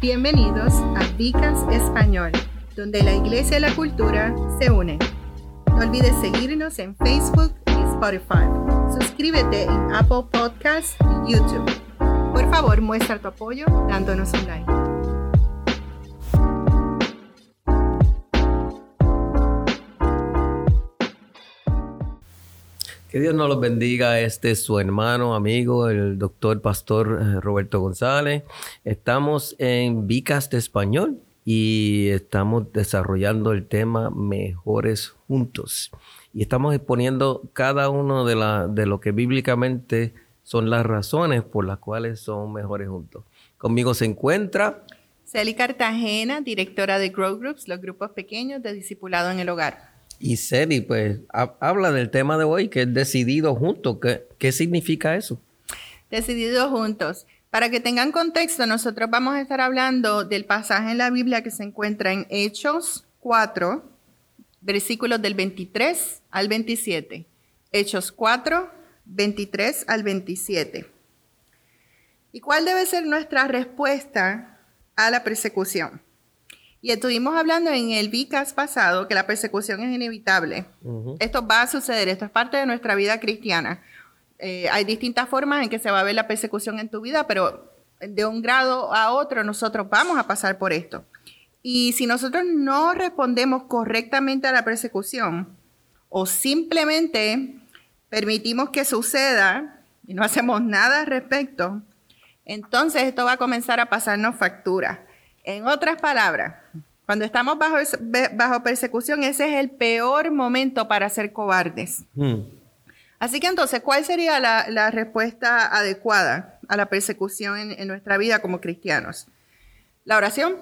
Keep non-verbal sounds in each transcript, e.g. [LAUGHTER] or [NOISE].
Bienvenidos a Vicas Español, donde la iglesia y la cultura se unen. No olvides seguirnos en Facebook y Spotify. Suscríbete en Apple Podcasts y YouTube. Por favor, muestra tu apoyo dándonos un like. Que Dios nos los bendiga. Este es su hermano, amigo, el doctor pastor eh, Roberto González. Estamos en Vicas de Español y estamos desarrollando el tema Mejores Juntos. Y estamos exponiendo cada uno de, la, de lo que bíblicamente son las razones por las cuales son mejores juntos. Conmigo se encuentra Celi Cartagena, directora de Grow Groups, los grupos pequeños de discipulado en el hogar. Y Celi, pues habla del tema de hoy, que es decidido juntos. ¿Qué, ¿Qué significa eso? Decididos juntos. Para que tengan contexto, nosotros vamos a estar hablando del pasaje en la Biblia que se encuentra en Hechos 4, versículos del 23 al 27. Hechos 4, 23 al 27. ¿Y cuál debe ser nuestra respuesta a la persecución? Y estuvimos hablando en el VICAS pasado que la persecución es inevitable. Esto va a suceder, esto es parte de nuestra vida cristiana. Eh, hay distintas formas en que se va a ver la persecución en tu vida, pero de un grado a otro nosotros vamos a pasar por esto. Y si nosotros no respondemos correctamente a la persecución o simplemente permitimos que suceda y no hacemos nada al respecto, entonces esto va a comenzar a pasarnos factura. En otras palabras, cuando estamos bajo, bajo persecución, ese es el peor momento para ser cobardes. Hmm. Así que entonces, ¿cuál sería la, respuesta adecuada a la persecución en, nuestra vida como cristianos? La oración.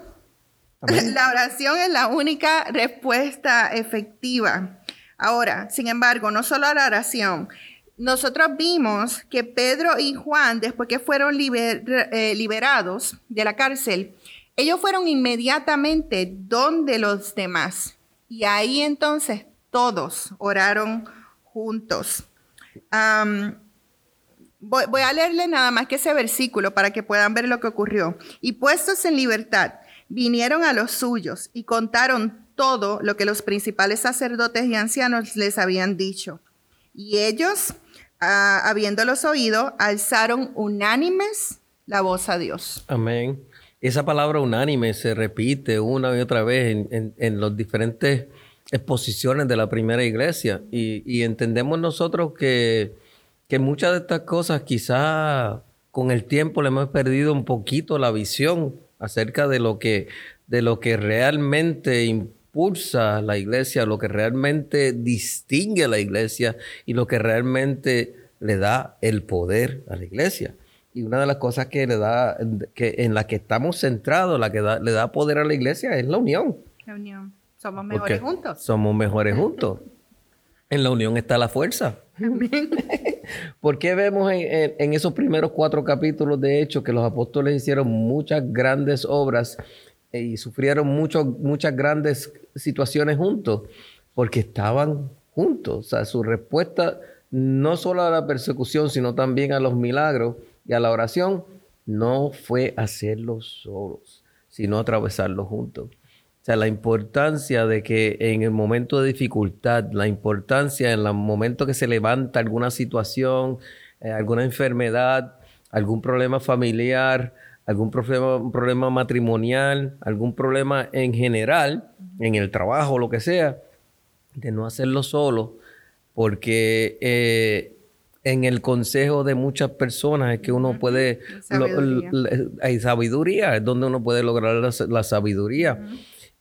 [LAUGHS] La oración es la única respuesta efectiva. Ahora, sin embargo, no solo la oración. Nosotros vimos que Pedro y Juan, después que fueron eh, liberados de la cárcel, ellos fueron inmediatamente donde los demás. Y ahí entonces todos oraron juntos. voy, a leerle nada más que ese versículo para que puedan ver lo que ocurrió. Y puestos en libertad, vinieron a los suyos y contaron todo lo que los principales sacerdotes y ancianos les habían dicho. Y ellos, ah, habiéndolos oído, alzaron unánimes la voz a Dios. Amén esa palabra unánime se repite una y otra vez en, las diferentes exposiciones de la primera iglesia. Y, entendemos nosotros que, muchas de estas cosas quizá con el tiempo le hemos perdido un poquito la visión acerca de lo que, de lo que realmente impulsa la iglesia, lo que realmente distingue a la iglesia y lo que realmente le da el poder a la iglesia. Y una de las cosas que le da, que en la que estamos centrados, la que le da poder a la iglesia es la unión. La unión. Somos mejores juntos. Somos mejores juntos. En la unión está la fuerza. [LAUGHS] ¿Por qué vemos en, esos primeros cuatro capítulos de Hechos que los apóstoles hicieron muchas grandes obras eh, y sufrieron muchas grandes situaciones juntos? Porque estaban juntos. O sea, su respuesta no solo a la persecución, sino también a los milagros y a la oración no fue hacerlo solos, sino atravesarlo juntos. O sea, la importancia de que en el momento de dificultad, la importancia en el momento que se levanta alguna situación, eh, alguna enfermedad, algún problema familiar, algún problema, matrimonial, algún problema en general, en el trabajo, lo que sea, de no hacerlo solo, porque eh, en el consejo de muchas personas es que uno puede, hay sabiduría, es donde uno puede lograr la, sabiduría.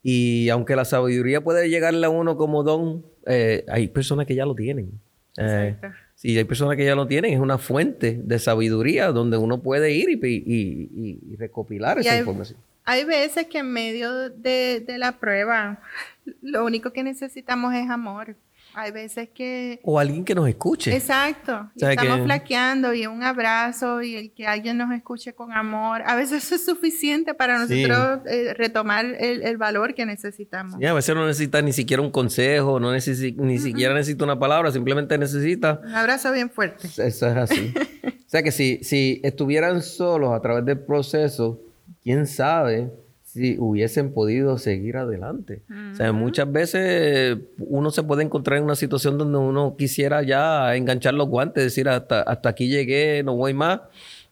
Y aunque la sabiduría puede llegarle a uno como don, eh, hay personas que ya lo tienen. Eh, sí, hay personas que ya lo tienen, es una fuente de sabiduría donde uno puede ir y, recopilar esa información. Hay veces que en medio de, de la prueba, lo único que necesitamos es amor. Hay veces que... O alguien que nos escuche. Exacto. estamos flaqueando y un abrazo y el que alguien nos escuche con amor. A veces eso es suficiente para nosotros eh, retomar el, valor que necesitamos. Y a veces no necesita ni siquiera un consejo, no necesita, ni siquiera necesita una palabra, simplemente necesita... Un abrazo bien fuerte. Eso es así. [LAUGHS] o sea que si, si estuvieran solos a través del proceso, quién sabe si hubiesen podido seguir adelante. O sea, muchas veces uno se puede encontrar en una situación donde uno quisiera ya enganchar los guantes, decir, hasta, hasta aquí llegué, no voy más.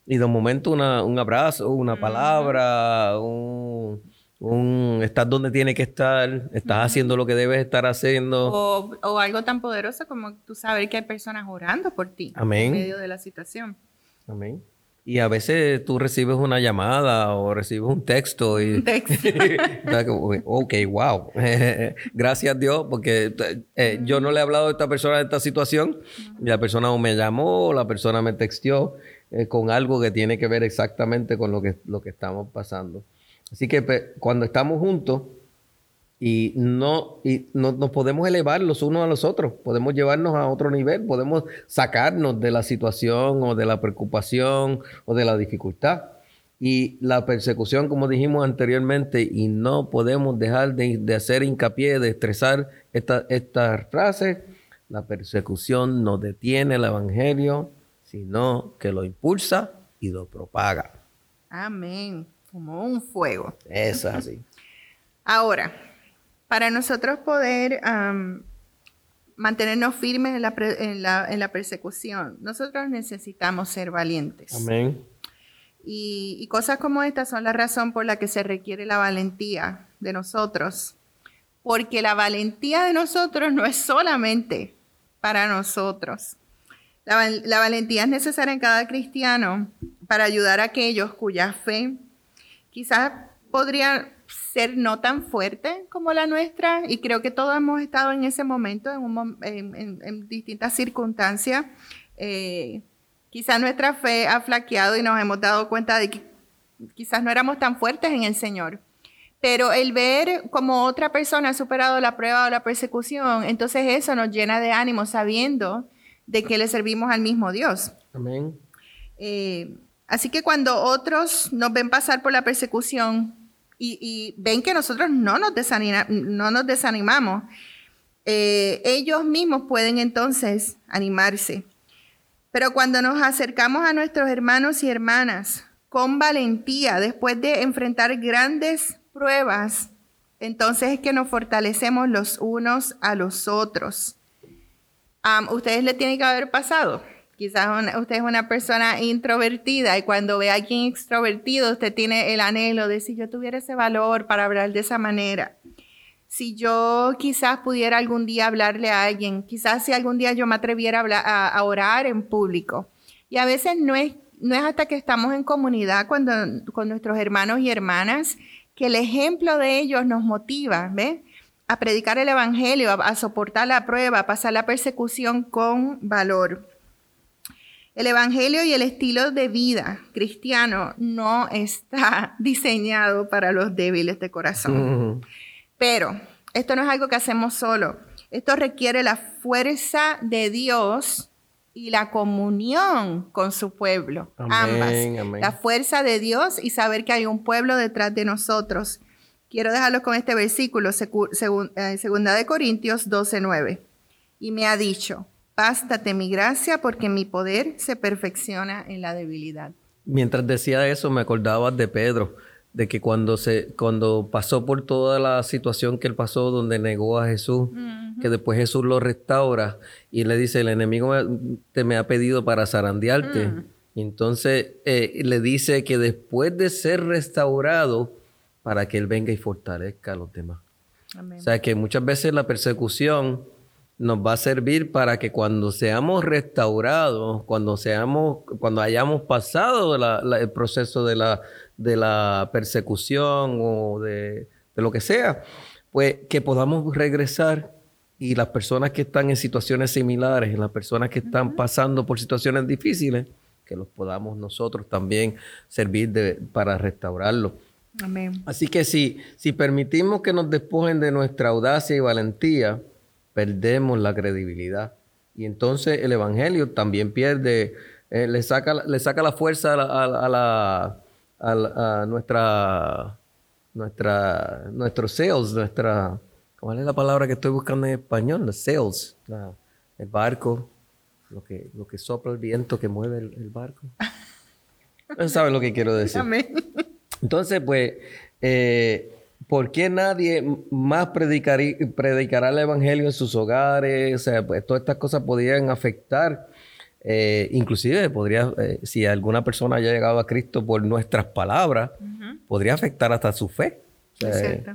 Y de momento un abrazo, una palabra, un, un estás donde tiene que estar, estás haciendo lo que debes estar haciendo. O, o, algo tan poderoso como tú saber que hay personas orando por ti Amén. en medio de la situación. Amén. Y a veces tú recibes una llamada o recibes un texto y... Un texto. [LAUGHS] ok, wow. [LAUGHS] Gracias Dios porque eh, yo no le he hablado a esta persona de esta situación y la persona o me llamó o la persona me texteó eh, con algo que tiene que ver exactamente con lo que, lo que estamos pasando. Así que cuando estamos juntos y no, y no nos podemos elevar los unos a los otros, podemos llevarnos a otro nivel, podemos sacarnos de la situación o de la preocupación o de la dificultad. Y la persecución, como dijimos anteriormente, y no podemos dejar de, hacer hincapié, de estresar esta, esta frase, la persecución no detiene el Evangelio, sino que lo impulsa y lo propaga. Amén como un fuego. Es así. [LAUGHS] Ahora, para nosotros poder mantenernos firmes en la, persecución, nosotros necesitamos ser valientes. Amén. Y, y, cosas como estas son la razón por la que se requiere la valentía de nosotros. Porque la valentía de nosotros no es solamente para nosotros. La, la valentía es necesaria en cada cristiano para ayudar a aquellos cuya fe quizás podría ser no tan fuerte como la nuestra y creo que todos hemos estado en ese momento en, distintas circunstancias. Eh, quizás nuestra fe ha flaqueado y nos hemos dado cuenta de que quizás no éramos tan fuertes en el Señor. Pero el ver como otra persona ha superado la prueba o la persecución, entonces eso nos llena de ánimo sabiendo de que le servimos al mismo Dios. Amén. Eh, Así que cuando otros nos ven pasar por la persecución y, ven que nosotros no nos, no nos desanimamos, eh, ellos mismos pueden entonces animarse. Pero cuando nos acercamos a nuestros hermanos y hermanas con valentía, después de enfrentar grandes pruebas, entonces es que nos fortalecemos los unos a los otros. ustedes le tienen que haber pasado Quizás usted es una persona introvertida y cuando ve a alguien extrovertido, usted tiene el anhelo de si yo tuviera ese valor para hablar de esa manera. Si yo quizás pudiera algún día hablarle a alguien, quizás si algún día yo me atreviera a, orar en público. Y a veces no es, no es hasta que estamos en comunidad cuando, con nuestros hermanos y hermanas que el ejemplo de ellos nos motiva, ¿ves? A predicar el Evangelio, a soportar la prueba, a pasar la persecución con valor. El Evangelio y el estilo de vida cristiano no está [LAUGHS] diseñado para los débiles de corazón. Pero esto no es algo que hacemos solo. Esto requiere la fuerza de Dios y la comunión con su pueblo. Ambas. La fuerza de Dios y saber que hay un pueblo detrás de nosotros. Quiero dejarlo con este versículo, eh, segunda de Corintios 12:9. Y me ha dicho, Bástate mi gracia porque mi poder se perfecciona en la debilidad. Mientras decía eso, me acordaba de Pedro, de que cuando, se, cuando pasó por toda la situación que él pasó, donde negó a Jesús, que después Jesús lo restaura y le dice, el enemigo te me ha pedido para zarandearte. Mm. Entonces eh, le dice que después de ser restaurado, para que él venga y fortalezca a los demás. O sea que muchas veces la persecución nos va a servir para que cuando seamos restaurados, cuando seamos, cuando hayamos pasado el proceso de la, de la persecución o de, lo que sea, pues que podamos regresar y las personas que están en situaciones similares, las personas que están pasando por situaciones difíciles, que los podamos nosotros también servir de, para restaurarlo. Amén. Así que si, si permitimos que nos despojen de nuestra audacia y valentía, perdemos la credibilidad. Y entonces el Evangelio también pierde, eh, le, saca, le saca la fuerza a, la, a, nuestra, nuestra, nuestros sales, nuestra, ¿cuál es la palabra que estoy buscando en español? Los sales, el barco, lo que, lo que sopla el viento que mueve el, barco. [LAUGHS] ¿Saben lo que quiero decir? Entonces, pues, eh, ¿por qué nadie más predicará el Evangelio en sus hogares? O sea, pues todas estas cosas podrían afectar, eh, inclusive podría, eh, si alguna persona haya llegado a Cristo por nuestras palabras, podría afectar hasta su fe.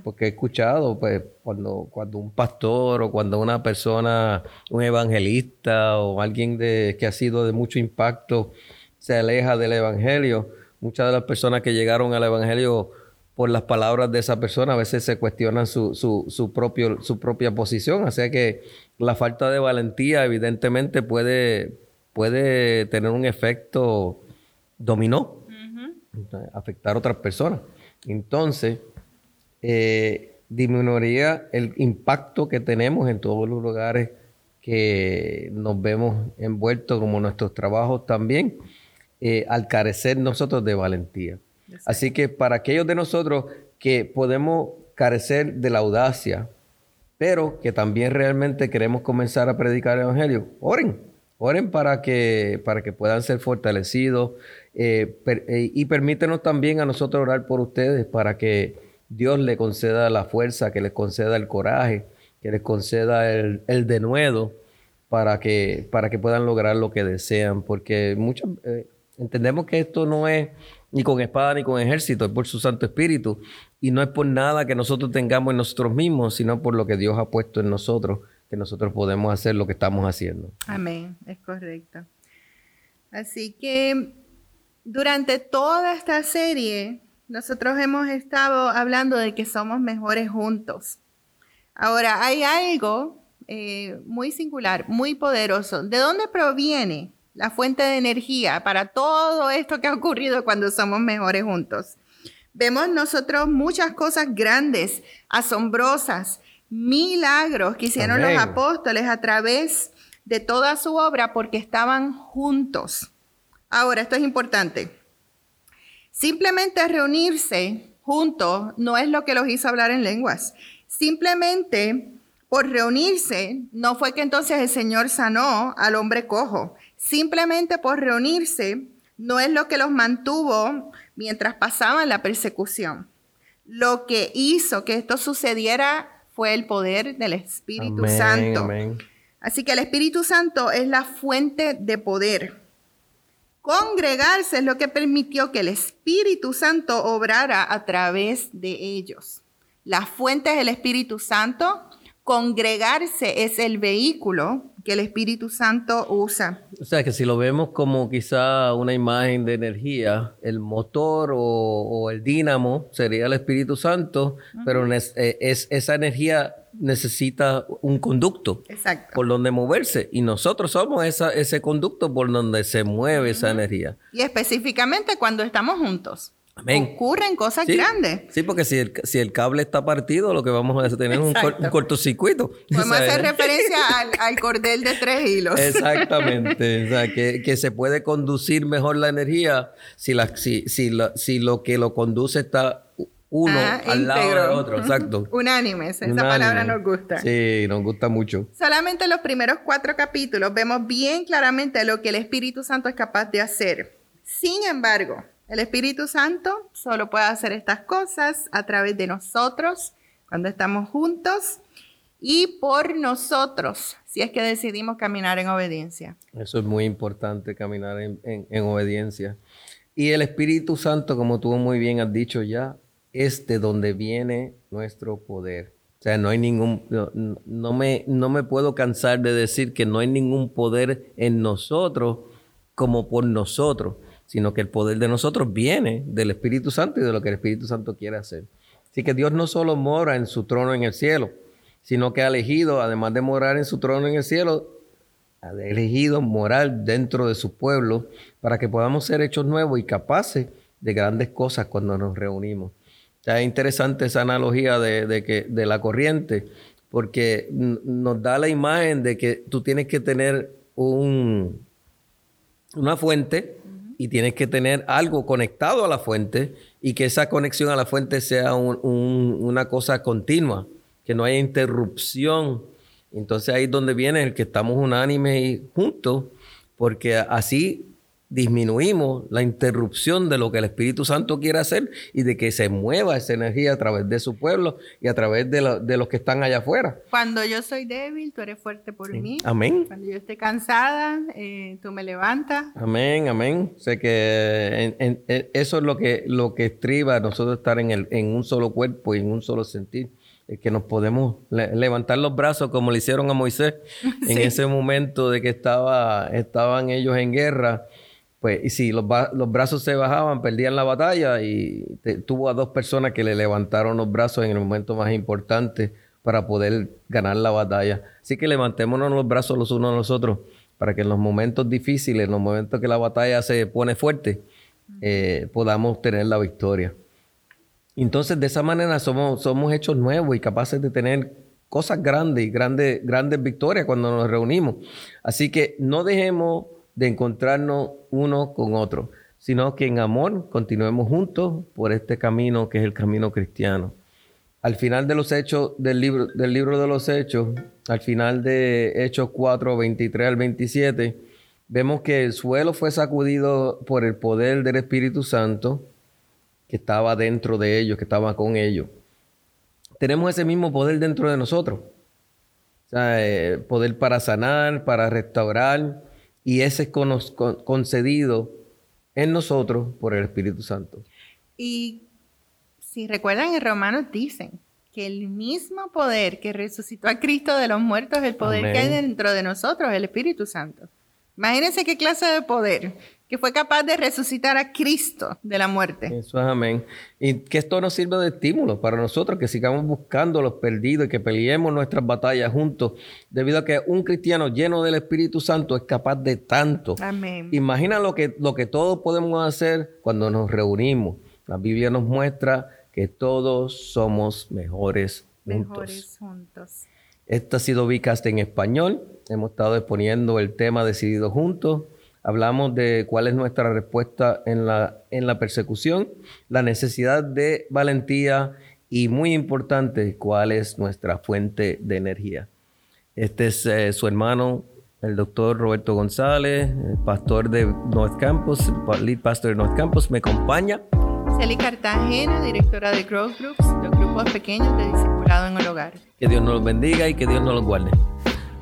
porque he escuchado, pues, cuando, cuando un pastor o cuando una persona, un evangelista o alguien de, que ha sido de mucho impacto, se aleja del evangelio, muchas de las personas que llegaron al evangelio por las palabras de esa persona, a veces se cuestionan su, su, propio, su propia posición. Así que la falta de valentía evidentemente puede, puede tener un efecto dominó, afectar a otras personas. Entonces, eh, disminuiría el impacto que tenemos en todos los lugares que nos vemos envueltos, como nuestros trabajos también, eh, al carecer nosotros de valentía. Así que para aquellos de nosotros que podemos carecer de la audacia, pero que también realmente queremos comenzar a predicar el Evangelio, oren, oren para que, para que puedan ser fortalecidos eh, eh, y permítenos también a nosotros orar por ustedes para que Dios les conceda la fuerza, que les conceda el coraje, que les conceda el, el denuedo para que, para que puedan lograr lo que desean, porque muchos eh, entendemos que esto no es ni con espada ni con ejército, es por su Santo Espíritu. Y no es por nada que nosotros tengamos en nosotros mismos, sino por lo que Dios ha puesto en nosotros, que nosotros podemos hacer lo que estamos haciendo. Amén, es correcto. Así que durante toda esta serie, nosotros hemos estado hablando de que somos mejores juntos. Ahora, hay algo eh, muy singular, muy poderoso. ¿De dónde proviene la fuente de energía para todo esto que ha ocurrido cuando somos mejores juntos. Vemos nosotros muchas cosas grandes, asombrosas, milagros que hicieron los apóstoles a través de toda su obra porque estaban juntos. Ahora, esto es importante. Simplemente reunirse juntos no es lo que los hizo hablar en lenguas. Simplemente por reunirse no fue que entonces el Señor sanó al hombre cojo simplemente por reunirse no es lo que los mantuvo mientras pasaban la persecución. Lo que hizo que esto sucediera fue el poder del Espíritu Santo. Así que el Espíritu Santo es la fuente de poder. Congregarse es lo que permitió que el Espíritu Santo obrara a través de ellos. La fuente es el Espíritu Santo. Congregarse es el vehículo que el Espíritu Santo usa. O sea, que si lo vemos como quizá una imagen de energía, el motor o, el dínamo sería el Espíritu Santo, pero eh, es, esa energía necesita un conducto por donde moverse y nosotros somos ese conducto por donde se mueve esa energía. Y específicamente cuando estamos juntos. Ocurren cosas grandes. Sí, porque si el, si el cable está partido, lo que vamos a tener es un, cortocircuito. Podemos hacer referencia al, cordel de tres hilos. Exactamente. o sea, que, se puede conducir mejor la energía si, la, si, si, si lo que lo conduce está uno ah, al lado del otro. Exacto. [LAUGHS] Unánimes. Esa palabra nos gusta. Sí, nos gusta mucho. Solamente en los primeros cuatro capítulos vemos bien claramente lo que el Espíritu Santo es capaz de hacer. Sin embargo, el Espíritu Santo solo puede hacer estas cosas a través de nosotros, cuando estamos juntos, y por nosotros, si es que decidimos caminar en obediencia. Eso es muy importante, caminar en, obediencia. Y el Espíritu Santo, como tú muy bien has dicho ya, es de donde viene nuestro poder. O sea, no hay ningún, no, me, no me puedo cansar de decir que no hay ningún poder en nosotros como por nosotros sino que el poder de nosotros viene del Espíritu Santo y de lo que el Espíritu Santo quiere hacer. Así que Dios no solo mora en su trono en el cielo, sino que ha elegido, además de morar en su trono en el cielo, ha elegido morar dentro de su pueblo para que podamos ser hechos nuevos y capaces de grandes cosas cuando nos reunimos. es interesante esa analogía de, que, de la corriente, porque nos da la imagen de que tú tienes que tener un, una fuente y tienes que tener algo conectado a la fuente y que esa conexión a la fuente sea una cosa continua, que no haya interrupción. Entonces ahí es donde viene el que estamos unánimes y juntos, porque así disminuimos la interrupción de lo que el Espíritu Santo quiere hacer y de que se mueva esa energía a través de su pueblo y a través de, los que están allá afuera. Cuando yo soy débil, tú eres fuerte por mí. Amén. Cuando yo esté cansada, eh, tú me levantas. Amén, amén. Sé que eso es lo que, lo que estriba nosotros estar en, el, en un solo cuerpo y en un solo sentir que nos podemos levantar los brazos como le hicieron a Moisés [LAUGHS] en ese momento de que estaba, estaban ellos en guerra pues, y si los, brazos se bajaban, perdían la batalla y tuvo a dos personas que le levantaron los brazos en el momento más importante para poder ganar la batalla. Así que levantémonos los brazos los unos a los otros para que en los momentos difíciles, en los momentos que la batalla se pone fuerte, eh, podamos tener la victoria. Entonces, de esa manera somos, somos hechos nuevos y capaces de tener cosas grandes y grandes, grandes victorias cuando nos reunimos. Así que no dejemos de encontrarnos uno con otro, sino que en amor continuemos juntos por este camino que es el camino cristiano. Al final de los hechos del libro, del libro de los hechos, al final de Hechos 4, 23 al 27, vemos que el suelo fue sacudido por el poder del Espíritu Santo que estaba dentro de ellos, que estaba con ellos. Tenemos ese mismo poder dentro de nosotros. Eh, poder para sanar, para restaurar, y ese es concedido en nosotros por el Espíritu Santo. Y si recuerdan, en Romanos dicen que el mismo poder que resucitó a Cristo de los muertos es el poder que hay dentro de nosotros, el Espíritu Santo. Imagínense qué clase de poder que fue capaz de resucitar a Cristo de la muerte. Eso es amén. Y que esto nos sirva de estímulo para nosotros, que sigamos buscando a los perdidos y que peleemos nuestras batallas juntos, debido a que un cristiano lleno del Espíritu Santo es capaz de tanto. Amén. Imagina lo que, lo que todos podemos hacer cuando nos reunimos. La Biblia nos muestra que todos somos mejores juntos. Mejores juntos. Esta ha sido Vicast en español. Hemos estado exponiendo el tema Decidido Juntos Hablamos de cuál es nuestra respuesta en la, en la persecución, la necesidad de valentía y muy importante, cuál es nuestra fuente de energía. Este es eh, su hermano, el doctor Roberto González, pastor de North Campus, lead pastor de North Campus, me acompaña. Celi Cartagena, directora de Growth Groups, los grupos pequeños de discipulado en el hogar. Que Dios nos los bendiga y que Dios nos los guarde.